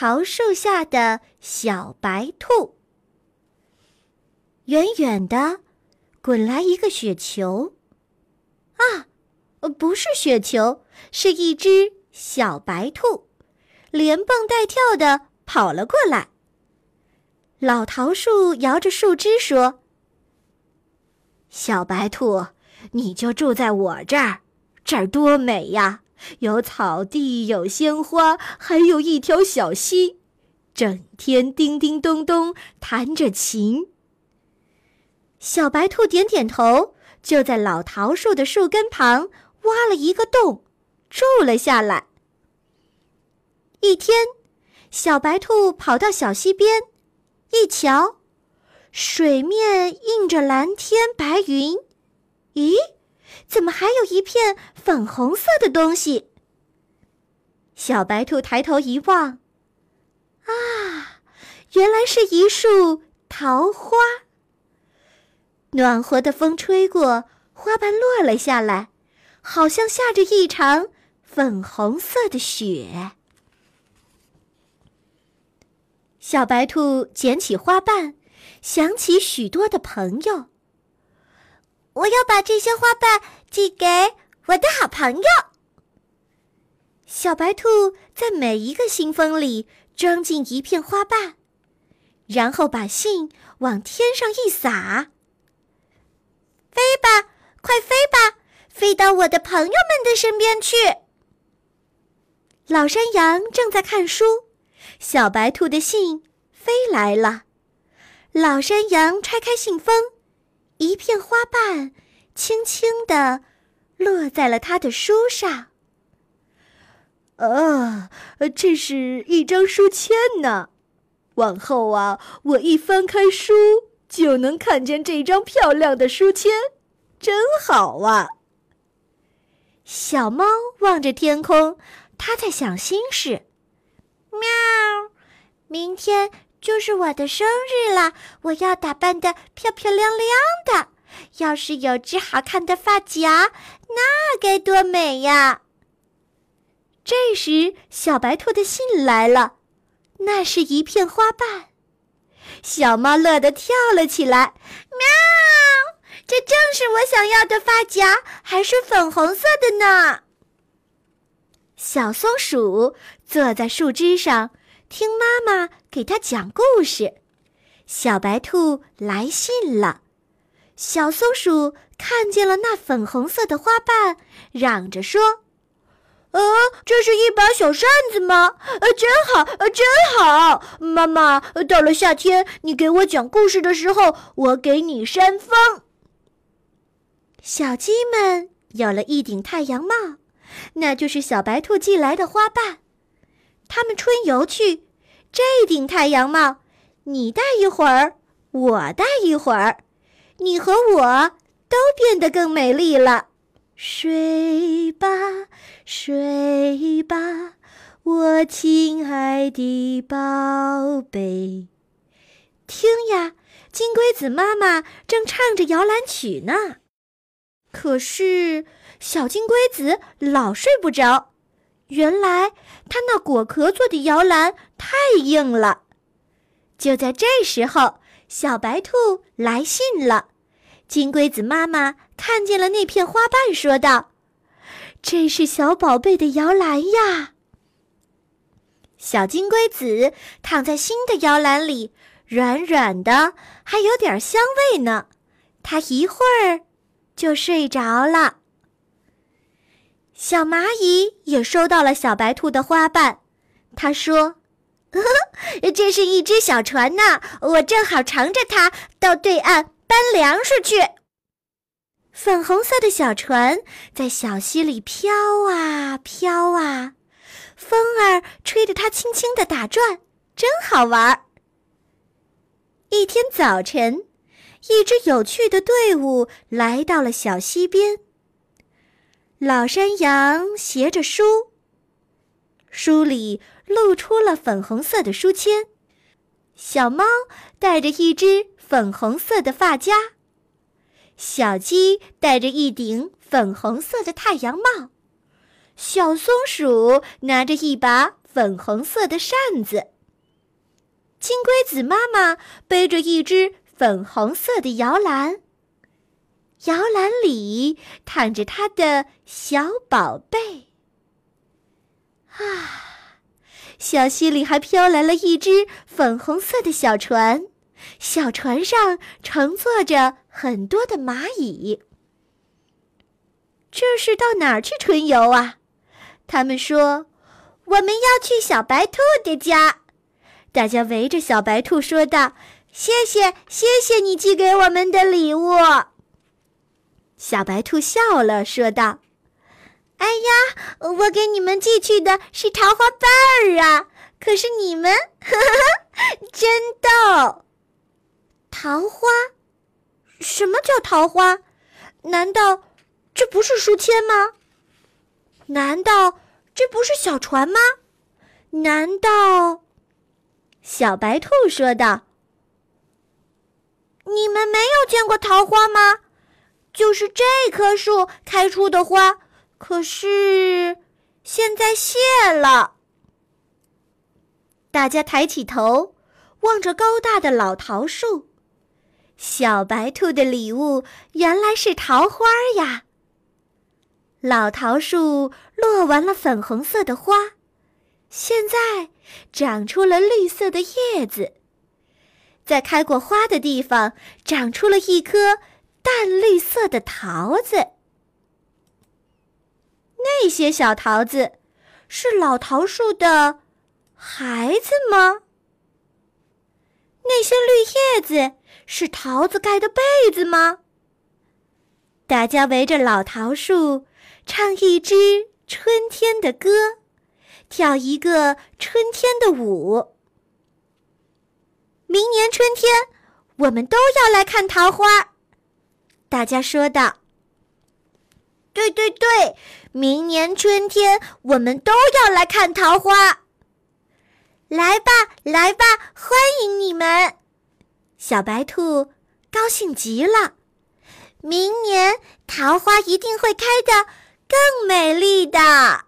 桃树下的小白兔。远远的，滚来一个雪球。啊，不是雪球，是一只小白兔，连蹦带跳的跑了过来。老桃树摇着树枝说：“小白兔，你就住在我这儿，这儿多美呀！有草地，有鲜花，还有一条小溪，整天叮叮咚咚弹着琴。”小白兔点点头，就在老桃树的树根旁挖了一个洞，住了下来。一天，小白兔跑到小溪边。一瞧，水面映着蓝天白云，咦，怎么还有一片粉红色的东西？小白兔抬头一望，啊，原来是一束桃花。暖和的风吹过，花瓣落了下来，好像下着一场粉红色的雪。小白兔捡起花瓣，想起许多的朋友。我要把这些花瓣寄给我的好朋友。小白兔在每一个信封里装进一片花瓣，然后把信往天上一撒。飞吧，快飞吧，飞到我的朋友们的身边去。老山羊正在看书。小白兔的信飞来了，老山羊拆开信封，一片花瓣轻轻地落在了他的书上。啊，这是一张书签呢！往后啊，我一翻开书就能看见这张漂亮的书签，真好啊！小猫望着天空，它在想心事。喵，明天就是我的生日了，我要打扮的漂漂亮亮的。要是有只好看的发夹，那该多美呀！这时，小白兔的信来了，那是一片花瓣。小猫乐得跳了起来，喵！这正是我想要的发夹，还是粉红色的呢。小松鼠坐在树枝上，听妈妈给他讲故事。小白兔来信了，小松鼠看见了那粉红色的花瓣，嚷着说：“呃，这是一把小扇子吗？呃，真好，呃，真好！妈妈，到了夏天，你给我讲故事的时候，我给你扇风。”小鸡们有了一顶太阳帽。那就是小白兔寄来的花瓣，他们春游去，这顶太阳帽，你戴一会儿，我戴一会儿，你和我都变得更美丽了。睡吧，睡吧，我亲爱的宝贝。听呀，金龟子妈妈正唱着摇篮曲呢。可是。小金龟子老睡不着，原来他那果壳做的摇篮太硬了。就在这时候，小白兔来信了。金龟子妈妈看见了那片花瓣，说道：“这是小宝贝的摇篮呀。”小金龟子躺在新的摇篮里，软软的，还有点香味呢。它一会儿就睡着了。小蚂蚁也收到了小白兔的花瓣，他说：“这是一只小船呢，我正好乘着它到对岸搬粮食去。”粉红色的小船在小溪里飘啊飘啊，风儿吹着它轻轻的打转，真好玩儿。一天早晨，一支有趣的队伍来到了小溪边。老山羊携着书，书里露出了粉红色的书签。小猫戴着一只粉红色的发夹，小鸡戴着一顶粉红色的太阳帽，小松鼠拿着一把粉红色的扇子。金龟子妈妈背着一只粉红色的摇篮，摇篮里躺着他的小宝贝。啊，小溪里还飘来了一只粉红色的小船，小船上乘坐着很多的蚂蚁。这是到哪儿去春游啊？他们说：“我们要去小白兔的家。”大家围着小白兔说道：“谢谢，谢谢你寄给我们的礼物。”小白兔笑了，说道：“哎呀，我给你们寄去的是桃花瓣儿啊！可是你们，哈哈，真逗。桃花？什么叫桃花？难道这不是书签吗？难道这不是小船吗？难道？”小白兔说道：“你们没有见过桃花吗？就是这棵树开出的花，可是现在谢了。”大家抬起头，望着高大的老桃树。小白兔的礼物原来是桃花呀！老桃树落完了粉红色的花，现在。长出了绿色的叶子，在开过花的地方长出了一颗淡绿色的桃子。那些小桃子是老桃树的孩子吗？那些绿叶子是桃子盖的被子吗？大家围着老桃树唱一支春天的歌。跳一个春天的舞。明年春天，我们都要来看桃花。大家说道：“对对对，明年春天我们都要来看桃花。”来吧，来吧，欢迎你们！小白兔高兴极了。明年桃花一定会开得更美丽的。